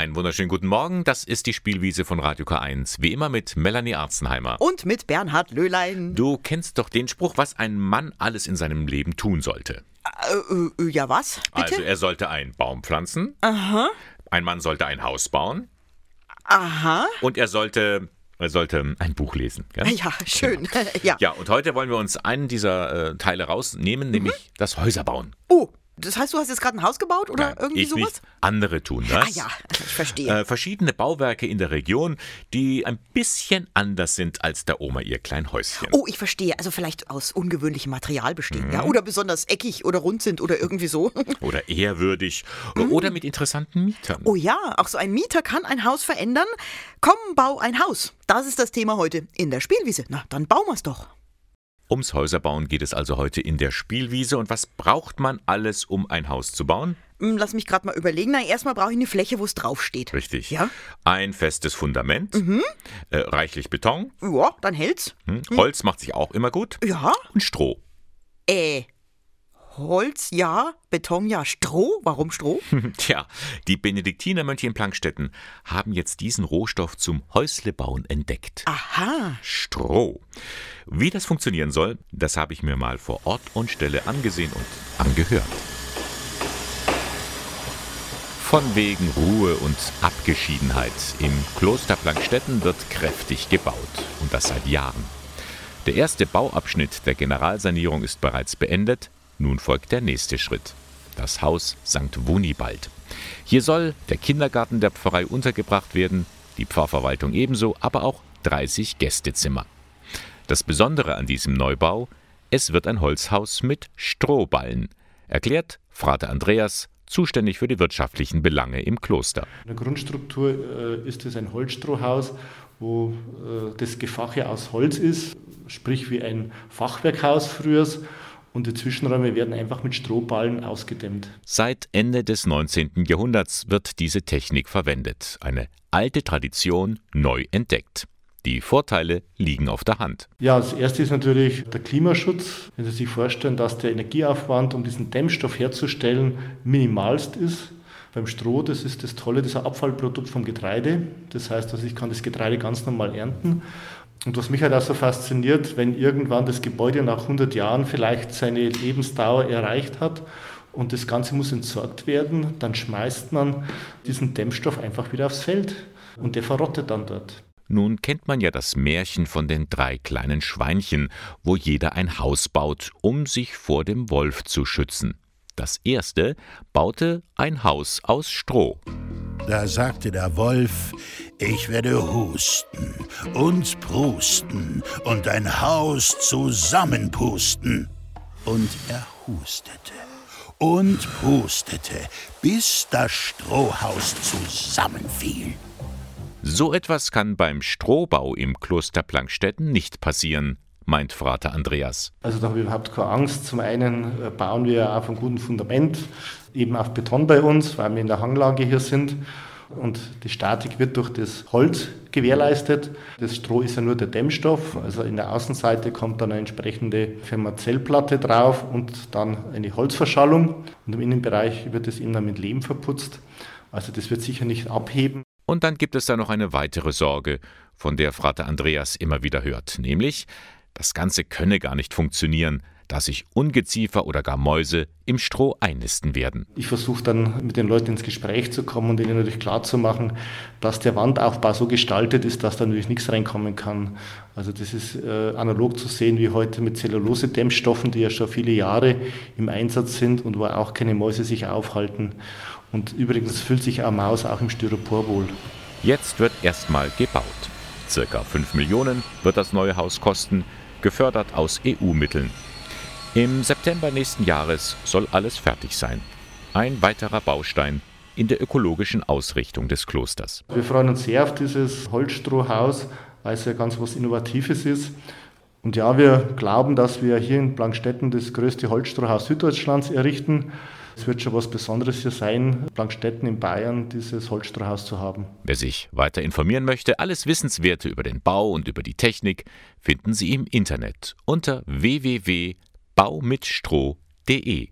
Einen wunderschönen guten Morgen. Das ist die Spielwiese von Radio K1. Wie immer mit Melanie Arzenheimer. Und mit Bernhard Löhlein. Du kennst doch den Spruch, was ein Mann alles in seinem Leben tun sollte. Äh, äh, ja, was? Bitte? Also er sollte einen Baum pflanzen. Aha. Ein Mann sollte ein Haus bauen. Aha. Und er sollte, er sollte ein Buch lesen. Ja, Ja, schön. ja. ja und heute wollen wir uns einen dieser äh, Teile rausnehmen, nämlich das Häuserbauen. Oh, das heißt, du hast jetzt gerade ein Haus gebaut oder Nein, irgendwie ich sowas? nicht. Andere tun das. Ah ja, ich verstehe. Äh, verschiedene Bauwerke in der Region, die ein bisschen anders sind als der Oma ihr klein Häuschen. Oh, ich verstehe. Also vielleicht aus ungewöhnlichem Material bestehen, Mhm. ja? Oder besonders eckig oder rund sind oder irgendwie so. Oder ehrwürdig. Oder mit interessanten Mietern. Oh ja, auch so ein Mieter kann ein Haus verändern. Komm, bau ein Haus. Das ist das Thema heute in der Spielwiese. Na, dann bauen wir's doch. Ums Häuserbauen geht es also heute in der Spielwiese. Und was braucht man alles, um ein Haus zu bauen? Hm, Lass mich gerade mal überlegen. Na, erstmal brauche ich eine Fläche, wo es draufsteht. Richtig. Ja? Ein festes Fundament, äh, reichlich Beton, Ja, dann hält's. hm, Holz macht sich auch immer gut Ja, und Stroh. äh. Holz, ja. Beton, ja. Stroh? Warum Stroh? Tja, die Benediktinermönche in Plankstetten haben jetzt diesen Rohstoff zum Häuslebauen entdeckt. Aha. Stroh. Wie das funktionieren soll, das habe ich mir mal vor Ort und Stelle angesehen und angehört. Von wegen Ruhe und Abgeschiedenheit. Im Kloster Plankstetten wird kräftig gebaut. Und das seit Jahren. Der erste Bauabschnitt der Generalsanierung ist bereits beendet. Nun folgt der nächste Schritt. Das Haus St. Wunibald. Hier soll der Kindergarten der Pfarrei untergebracht werden, die Pfarrverwaltung ebenso, aber auch 30 Gästezimmer. Das Besondere an diesem Neubau, es wird ein Holzhaus mit Strohballen, erklärt Frater Andreas, zuständig für die wirtschaftlichen Belange im Kloster. In der Grundstruktur äh, ist es ein Holzstrohhaus, wo äh, das Gefache aus Holz ist, sprich wie ein Fachwerkhaus früher. Und die Zwischenräume werden einfach mit Strohballen ausgedämmt. Seit Ende des 19. Jahrhunderts wird diese Technik verwendet, eine alte Tradition neu entdeckt. Die Vorteile liegen auf der Hand. Ja, das erste ist natürlich der Klimaschutz. Wenn Sie sich vorstellen, dass der Energieaufwand, um diesen Dämmstoff herzustellen, minimalst ist. Beim Stroh, das ist das Tolle, das ist ein Abfallprodukt vom Getreide. Das heißt, also ich kann das Getreide ganz normal ernten. Und was mich halt auch so fasziniert, wenn irgendwann das Gebäude nach 100 Jahren vielleicht seine Lebensdauer erreicht hat und das Ganze muss entsorgt werden, dann schmeißt man diesen Dämmstoff einfach wieder aufs Feld und der verrottet dann dort. Nun kennt man ja das Märchen von den drei kleinen Schweinchen, wo jeder ein Haus baut, um sich vor dem Wolf zu schützen. Das erste baute ein Haus aus Stroh. Da sagte der Wolf, ich werde husten und prusten und ein Haus zusammenpusten. Und er hustete und prustete, bis das Strohhaus zusammenfiel. So etwas kann beim Strohbau im Kloster Plankstetten nicht passieren, meint Frater Andreas. Also da habe ich überhaupt keine Angst. Zum einen äh, bauen wir auf einem guten Fundament, eben auf Beton bei uns, weil wir in der Hanglage hier sind. Und die Statik wird durch das Holz gewährleistet. Das Stroh ist ja nur der Dämmstoff. Also in der Außenseite kommt dann eine entsprechende Fermazellplatte drauf und dann eine Holzverschallung. Und im Innenbereich wird es eben dann mit Lehm verputzt. Also das wird sicher nicht abheben. Und dann gibt es da noch eine weitere Sorge, von der Frater Andreas immer wieder hört, nämlich, das Ganze könne gar nicht funktionieren, da sich Ungeziefer oder gar Mäuse im Stroh einnisten werden. Ich versuche dann mit den Leuten ins Gespräch zu kommen und ihnen natürlich klarzumachen, dass der Wandaufbau so gestaltet ist, dass da natürlich nichts reinkommen kann. Also das ist äh, analog zu sehen wie heute mit Zellulose-Dämmstoffen, die ja schon viele Jahre im Einsatz sind und wo auch keine Mäuse sich aufhalten. Und übrigens fühlt sich eine Maus auch im Styropor wohl. Jetzt wird erstmal gebaut. Circa 5 Millionen wird das neue Haus kosten, gefördert aus EU-Mitteln. Im September nächsten Jahres soll alles fertig sein. Ein weiterer Baustein in der ökologischen Ausrichtung des Klosters. Wir freuen uns sehr auf dieses Holzstrohhaus, weil es ja ganz was Innovatives ist. Und ja, wir glauben, dass wir hier in Plankstetten das größte Holzstrohhaus Süddeutschlands errichten. Es wird schon was Besonderes hier sein, Plankstetten in Bayern dieses Holzstrohhaus zu haben. Wer sich weiter informieren möchte, alles Wissenswerte über den Bau und über die Technik finden Sie im Internet unter www.baumitstro.de.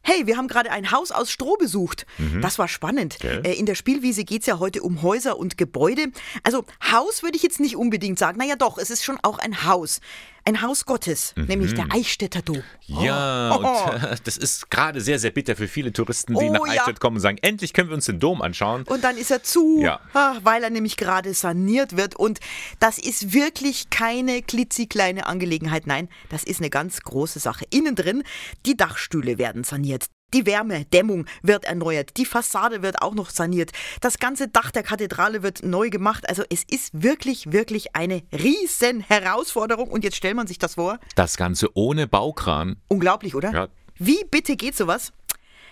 Hey, wir haben gerade ein Haus aus Stroh besucht. Mhm. Das war spannend. Okay. Äh, in der Spielwiese geht es ja heute um Häuser und Gebäude. Also Haus würde ich jetzt nicht unbedingt sagen. Naja doch, es ist schon auch ein Haus. Ein Haus Gottes, mhm. nämlich der Eichstätter Dom. Ja, oh. und äh, das ist gerade sehr, sehr bitter für viele Touristen, die oh, nach Eichstätt ja. kommen und sagen, endlich können wir uns den Dom anschauen. Und dann ist er zu, ja. weil er nämlich gerade saniert wird. Und das ist wirklich keine klitzekleine Angelegenheit. Nein, das ist eine ganz große Sache. Innen drin, die Dachstühle werden saniert. Die Wärmedämmung wird erneuert, die Fassade wird auch noch saniert, das ganze Dach der Kathedrale wird neu gemacht. Also es ist wirklich, wirklich eine riesen Herausforderung. Und jetzt stellt man sich das vor. Das Ganze ohne Baukran. Unglaublich, oder? Ja. Wie bitte geht sowas?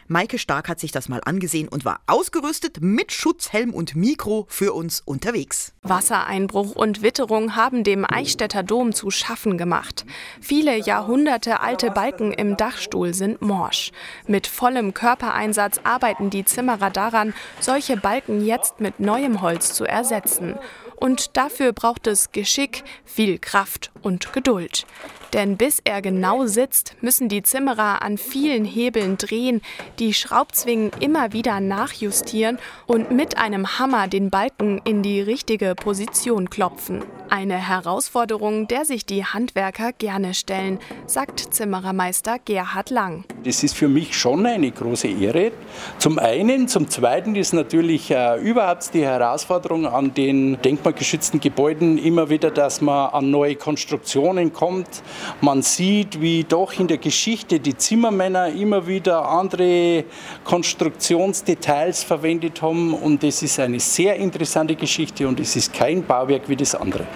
Maike Stark hat sich das mal angesehen und war ausgerüstet mit Schutzhelm und Mikro für uns unterwegs. Wassereinbruch und Witterung haben dem Eichstätter Dom zu schaffen gemacht. Viele Jahrhunderte alte Balken im Dachstuhl sind morsch. Mit vollem Körpereinsatz arbeiten die Zimmerer daran, solche Balken jetzt mit neuem Holz zu ersetzen. Und dafür braucht es Geschick, viel Kraft und Geduld. Denn bis er genau sitzt, müssen die Zimmerer an vielen Hebeln drehen, die Schraubzwingen immer wieder nachjustieren und mit einem Hammer den Balken in die richtige Position klopfen. Eine Herausforderung, der sich die Handwerker gerne stellen, sagt Zimmerermeister Gerhard Lang. Das ist für mich schon eine große Ehre. Zum einen, zum zweiten ist natürlich äh, überhaupt die Herausforderung an den denkmalgeschützten Gebäuden immer wieder, dass man an neue Konstruktionen kommt. Man sieht, wie doch in der Geschichte die Zimmermänner immer wieder andere Konstruktionsdetails verwendet haben und es ist eine sehr interessante Geschichte und es ist kein Bauwerk wie das andere.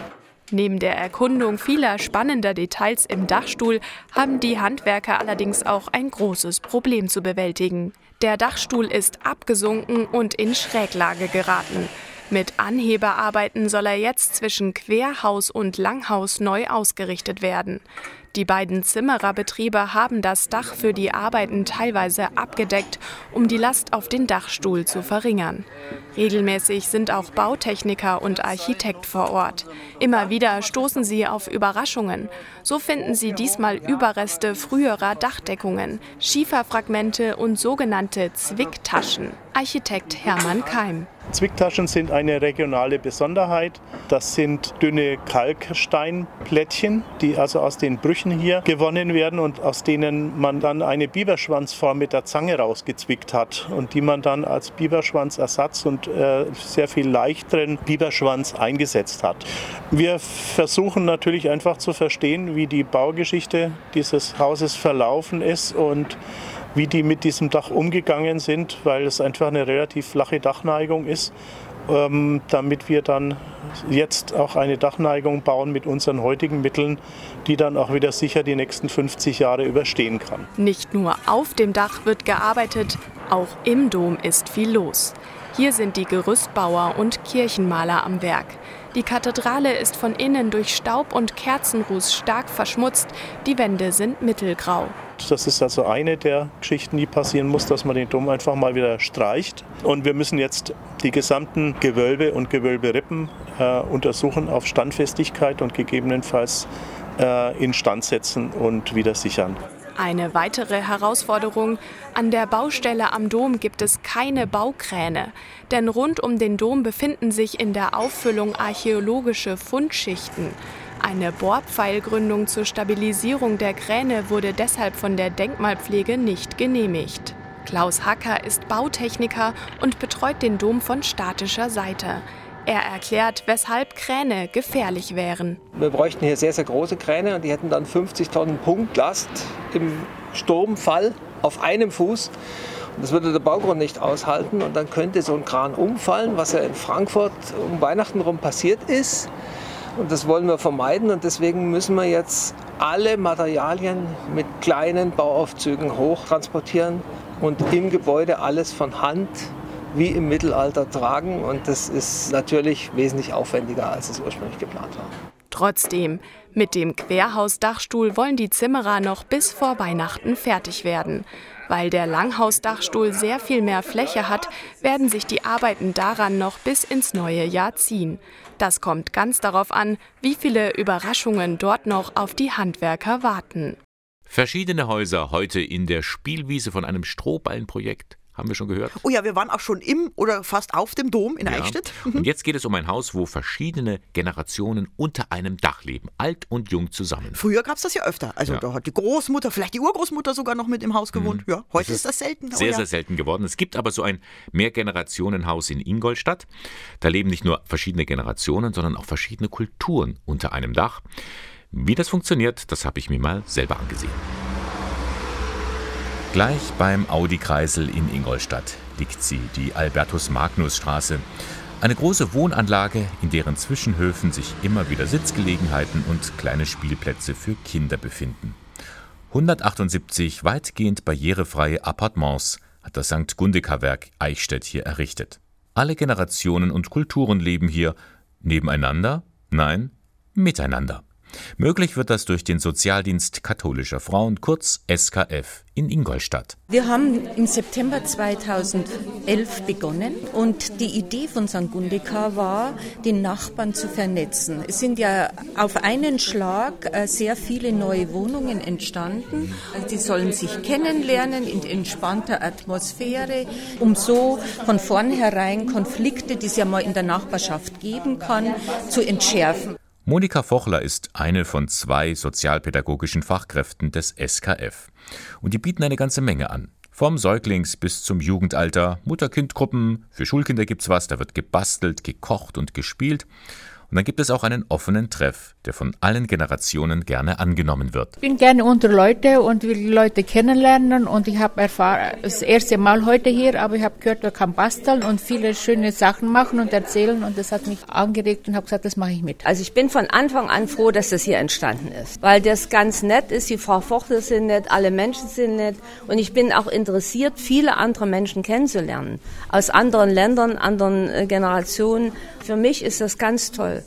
Neben der Erkundung vieler spannender Details im Dachstuhl haben die Handwerker allerdings auch ein großes Problem zu bewältigen. Der Dachstuhl ist abgesunken und in Schräglage geraten. Mit Anheberarbeiten soll er jetzt zwischen Querhaus und Langhaus neu ausgerichtet werden. Die beiden Zimmererbetriebe haben das Dach für die Arbeiten teilweise abgedeckt, um die Last auf den Dachstuhl zu verringern. Regelmäßig sind auch Bautechniker und Architekt vor Ort. Immer wieder stoßen sie auf Überraschungen. So finden sie diesmal Überreste früherer Dachdeckungen, Schieferfragmente und sogenannte Zwicktaschen. Architekt Hermann Keim. Zwicktaschen sind eine regionale Besonderheit. Das sind dünne Kalksteinplättchen, die also aus den Brüchen hier gewonnen werden und aus denen man dann eine Biberschwanzform mit der Zange rausgezwickt hat und die man dann als Biberschwanzersatz und äh, sehr viel leichteren Biberschwanz eingesetzt hat. Wir versuchen natürlich einfach zu verstehen, wie die Baugeschichte dieses Hauses verlaufen ist und wie die mit diesem Dach umgegangen sind, weil es einfach eine relativ flache Dachneigung ist, ähm, damit wir dann jetzt auch eine Dachneigung bauen mit unseren heutigen Mitteln, die dann auch wieder sicher die nächsten 50 Jahre überstehen kann. Nicht nur auf dem Dach wird gearbeitet, auch im Dom ist viel los. Hier sind die Gerüstbauer und Kirchenmaler am Werk. Die Kathedrale ist von innen durch Staub und Kerzenruß stark verschmutzt, die Wände sind mittelgrau. Das ist also eine der Geschichten, die passieren muss, dass man den Dom einfach mal wieder streicht. Und wir müssen jetzt die gesamten Gewölbe und Gewölberippen äh, untersuchen auf Standfestigkeit und gegebenenfalls äh, instand setzen und wieder sichern. Eine weitere Herausforderung, an der Baustelle am Dom gibt es keine Baukräne, denn rund um den Dom befinden sich in der Auffüllung archäologische Fundschichten. Eine Bohrpfeilgründung zur Stabilisierung der Kräne wurde deshalb von der Denkmalpflege nicht genehmigt. Klaus Hacker ist Bautechniker und betreut den Dom von statischer Seite. Er erklärt, weshalb Kräne gefährlich wären. Wir bräuchten hier sehr, sehr große Kräne und die hätten dann 50 Tonnen Punktlast im Sturmfall auf einem Fuß. Und das würde der Baugrund nicht aushalten und dann könnte so ein Kran umfallen, was ja in Frankfurt um Weihnachten rum passiert ist. Und das wollen wir vermeiden und deswegen müssen wir jetzt alle Materialien mit kleinen Bauaufzügen hochtransportieren und im Gebäude alles von Hand wie im Mittelalter tragen und das ist natürlich wesentlich aufwendiger, als es ursprünglich geplant war. Trotzdem, mit dem Querhausdachstuhl wollen die Zimmerer noch bis vor Weihnachten fertig werden. Weil der Langhausdachstuhl sehr viel mehr Fläche hat, werden sich die Arbeiten daran noch bis ins neue Jahr ziehen. Das kommt ganz darauf an, wie viele Überraschungen dort noch auf die Handwerker warten. Verschiedene Häuser heute in der Spielwiese von einem Strohballenprojekt. Haben wir schon gehört? Oh ja, wir waren auch schon im oder fast auf dem Dom in ja. Eichstätt. Und jetzt geht es um ein Haus, wo verschiedene Generationen unter einem Dach leben, alt und jung zusammen. Früher gab es das ja öfter. Also ja. da hat die Großmutter, vielleicht die Urgroßmutter sogar noch mit im Haus gewohnt. Mhm. Ja, heute ist, ist, das selten. Oh, sehr, ja. sehr selten geworden. Es gibt aber so ein Mehrgenerationenhaus in Ingolstadt. Da leben nicht nur verschiedene Generationen, sondern auch verschiedene Kulturen unter einem Dach. Wie das funktioniert, das habe ich mir mal selber angesehen. Gleich beim Audi-Kreisel in Ingolstadt liegt sie, die Albertus-Magnus-Straße. Eine große Wohnanlage, in deren Zwischenhöfen sich immer wieder Sitzgelegenheiten und kleine Spielplätze für Kinder befinden. 178 weitgehend barrierefreie Appartements hat das St. Gundeka-Werk Eichstätt hier errichtet. Alle Generationen und Kulturen leben hier nebeneinander, nein, miteinander. Möglich wird das durch den Sozialdienst katholischer Frauen, kurz SKF, in Ingolstadt. Wir haben im September 2011 begonnen und die Idee von St. Gundeka war, den Nachbarn zu vernetzen. Es sind ja auf einen Schlag äh, sehr viele neue Wohnungen entstanden. Also die sollen sich kennenlernen in entspannter Atmosphäre, um so von vornherein Konflikte, die es ja mal in der Nachbarschaft geben kann, zu entschärfen. Monika Fochler ist eine von zwei sozialpädagogischen Fachkräften des SKF. Und die bieten eine ganze Menge an. Vom Säuglings bis zum Jugendalter, Mutter-Kind-Gruppen, für Schulkinder gibt's was, da wird gebastelt, gekocht und gespielt. Und dann gibt es auch einen offenen Treff, der von allen Generationen gerne angenommen wird. Ich bin gerne unter Leute und will die Leute kennenlernen und ich habe erfahren, das erste Mal heute hier, aber ich habe gehört, man kann basteln und viele schöne Sachen machen und erzählen und das hat mich angeregt und habe gesagt, das mache ich mit. Also ich bin von Anfang an froh, dass das hier entstanden ist, weil das ganz nett ist, die Frau Vochte sind nett, alle Menschen sind nett und ich bin auch interessiert, viele andere Menschen kennenzulernen, aus anderen Ländern, anderen äh, Generationen. Für mich ist das ganz toll.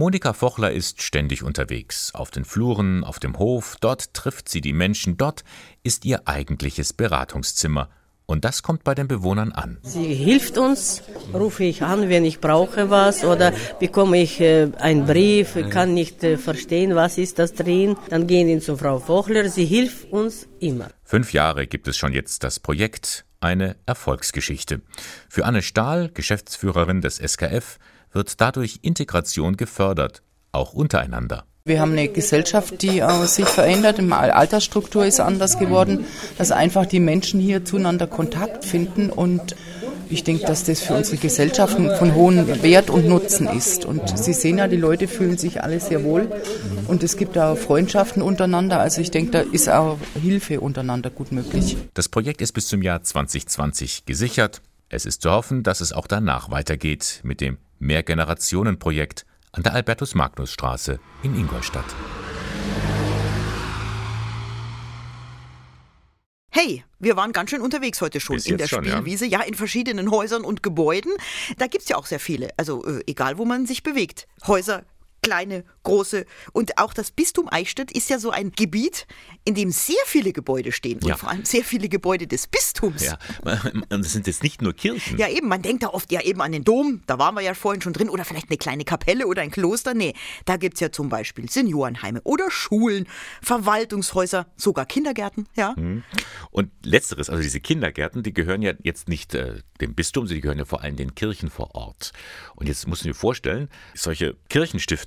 Monika Fochler ist ständig unterwegs, auf den Fluren, auf dem Hof, dort trifft sie die Menschen, dort ist ihr eigentliches Beratungszimmer. Und das kommt bei den Bewohnern an. Sie hilft uns, rufe ich an, wenn ich brauche was oder bekomme ich äh, einen Brief, kann nicht äh, verstehen, was ist das drin. Dann gehen wir zu Frau Fochler, sie hilft uns immer. Fünf Jahre gibt es schon jetzt das Projekt, eine Erfolgsgeschichte. Für Anne Stahl, Geschäftsführerin des SKF, wird dadurch Integration gefördert, auch untereinander. Wir haben eine Gesellschaft, die äh, sich verändert. Die Altersstruktur ist anders geworden, dass einfach die Menschen hier zueinander Kontakt finden und ich denke, dass das für unsere Gesellschaft von hohem Wert und Nutzen ist. Und Sie sehen ja, die Leute fühlen sich alle sehr wohl und es gibt auch Freundschaften untereinander. Also ich denke, da ist auch Hilfe untereinander gut möglich. Das Projekt ist bis zum Jahr 2020 gesichert. Es ist zu hoffen, dass es auch danach weitergeht mit dem Mehrgenerationenprojekt an der Albertus-Magnus-Straße in Ingolstadt. Hey, wir waren ganz schön unterwegs heute schon Bis in der schon, Spielwiese, ja. ja. in verschiedenen Häusern und Gebäuden. Da gibt es ja auch sehr viele, also äh, egal wo man sich bewegt. Häuser, kleine, große. Und auch das Bistum Eichstätt ist ja so ein Gebiet, in dem sehr viele Gebäude stehen. Und Ja. vor allem sehr viele Gebäude des Bistums. Ja, und das sind jetzt nicht nur Kirchen. Ja, eben, man denkt da oft ja eben an den Dom, da waren wir ja vorhin schon drin, oder vielleicht eine kleine Kapelle oder ein Kloster. Nee, da gibt es ja zum Beispiel Seniorenheime oder Schulen, Verwaltungshäuser, sogar Kindergärten, ja. Mhm. Und letzteres, also diese Kindergärten, die gehören ja jetzt nicht äh, dem Bistum, sie gehören ja vor allem den Kirchen vor Ort. Und jetzt musst du dir vorstellen, solche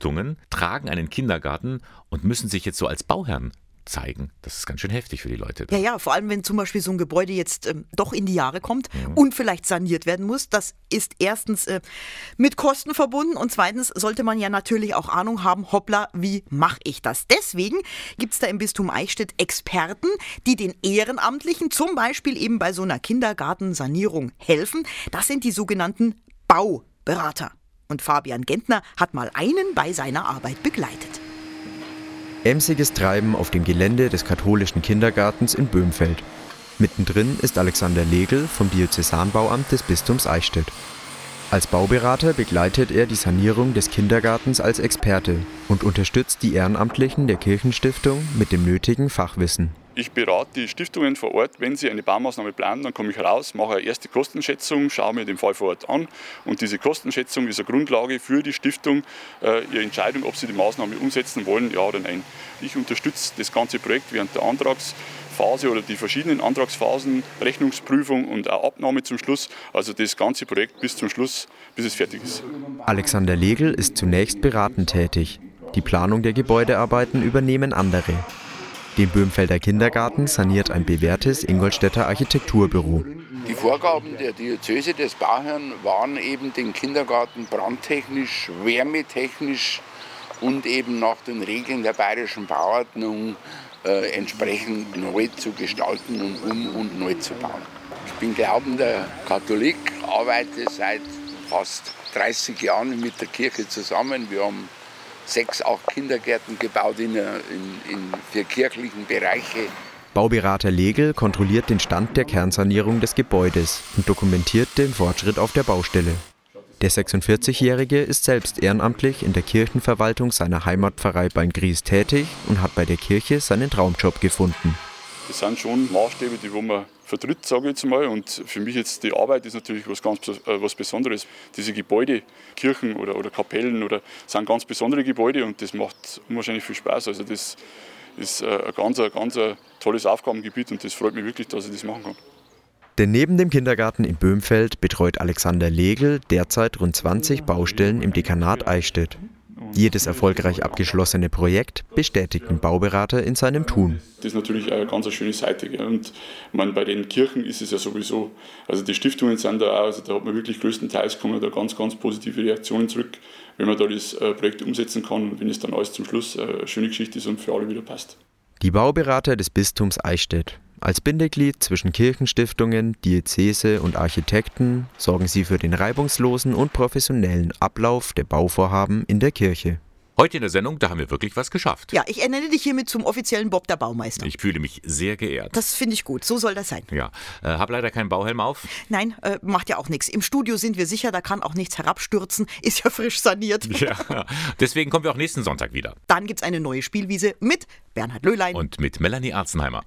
Kirchenstiftungen tragen einen Kindergarten und müssen sich jetzt so als Bauherren zeigen. Das ist ganz schön heftig für die Leute. da. Ja, ja, vor allem wenn zum Beispiel so ein Gebäude jetzt ähm, doch in die Jahre kommt und vielleicht saniert werden muss. Das ist erstens äh, mit Kosten verbunden und zweitens sollte man ja natürlich auch Ahnung haben, hoppla, wie mache ich das? Deswegen gibt es da im Bistum Eichstätt Experten, die den Ehrenamtlichen zum Beispiel eben bei so einer Kindergartensanierung helfen. Das sind die sogenannten Bauberater. Und Fabian Gentner hat mal einen bei seiner Arbeit begleitet. Emsiges Treiben auf dem Gelände des katholischen Kindergartens in Böhmfeld. Mittendrin ist Alexander Legel vom Diözesanbauamt des Bistums Eichstätt. Als Bauberater begleitet er die Sanierung des Kindergartens als Experte und unterstützt die Ehrenamtlichen der Kirchenstiftung mit dem nötigen Fachwissen. Ich berate die Stiftungen vor Ort, wenn sie eine Baumaßnahme planen, dann komme ich raus, mache eine erste Kostenschätzung, schaue mir den Fall vor Ort an und diese Kostenschätzung ist eine Grundlage für die Stiftung, äh, ihre Entscheidung, ob sie die Maßnahme umsetzen wollen, ja oder nein. Ich unterstütze das ganze Projekt während der Antragsphase oder die verschiedenen Antragsphasen, Rechnungsprüfung und auch Abnahme zum Schluss, also das ganze Projekt bis zum Schluss, bis es fertig ist. Alexander Legel ist zunächst beratend tätig. Die Planung der Gebäudearbeiten übernehmen andere. Den Böhmfelder Kindergarten saniert ein bewährtes Ingolstädter Architekturbüro. Die Vorgaben der Diözese des Bauherrn waren eben, den Kindergarten brandtechnisch, wärmetechnisch und eben nach den Regeln der bayerischen Bauordnung äh, entsprechend neu zu gestalten und um und neu zu bauen. Ich bin glaubender Katholik, arbeite seit fast 30 Jahren mit der Kirche zusammen. Wir haben sechs, acht Kindergärten gebaut in, in, in vier kirchlichen Bereiche. Bauberater Legel kontrolliert den Stand der Kernsanierung des Gebäudes und dokumentiert den Fortschritt auf der Baustelle. Der 46-Jährige ist selbst ehrenamtlich in der Kirchenverwaltung seiner Heimatpfarrei Beingries tätig und hat bei der Kirche seinen Traumjob gefunden. Das sind schon Maßstäbe, die wo man vertritt, sage ich jetzt mal. Und für mich jetzt die Arbeit ist natürlich was ganz äh, was Besonderes. Diese Gebäude, Kirchen oder, oder Kapellen oder sind ganz besondere Gebäude und das macht unwahrscheinlich viel Spaß. Also das ist äh, ein ganz, ein ganz tolles Aufgabengebiet und das freut mich wirklich, dass ich das machen kann. Denn neben dem Kindergarten in Böhmfeld betreut Alexander Legel derzeit rund 20 Baustellen im Dekanat Eichstätt. Jedes erfolgreich abgeschlossene Projekt bestätigt den Bauberater in seinem Tun. Das ist natürlich eine ganz schöne Seite. Gell? Und man, bei den Kirchen ist es ja sowieso, also die Stiftungen sind da auch, also da hat man wirklich größtenteils kommen da ganz, ganz positive Reaktionen zurück, wenn man da das äh, Projekt umsetzen kann und wenn es dann alles zum Schluss äh, eine schöne Geschichte ist und für alle wieder passt. Die Bauberater des Bistums Eichstätt. Als Bindeglied zwischen Kirchenstiftungen, Diözese und Architekten sorgen sie für den reibungslosen und professionellen Ablauf der Bauvorhaben in der Kirche. Heute in der Sendung, da haben wir wirklich was geschafft. Ja, ich ernenne dich hiermit zum offiziellen Bob der Baumeister. Ich fühle mich sehr geehrt. Das finde ich gut, so soll das sein. Ja, äh, hab leider keinen Bauhelm auf. Nein, äh, macht ja auch nichts. Im Studio sind wir sicher, da kann auch nichts herabstürzen. Ist ja frisch saniert. Ja, deswegen kommen wir auch nächsten Sonntag wieder. Dann gibt's eine neue Spielwiese mit Bernhard Löhlein und mit Melanie Arzenheimer.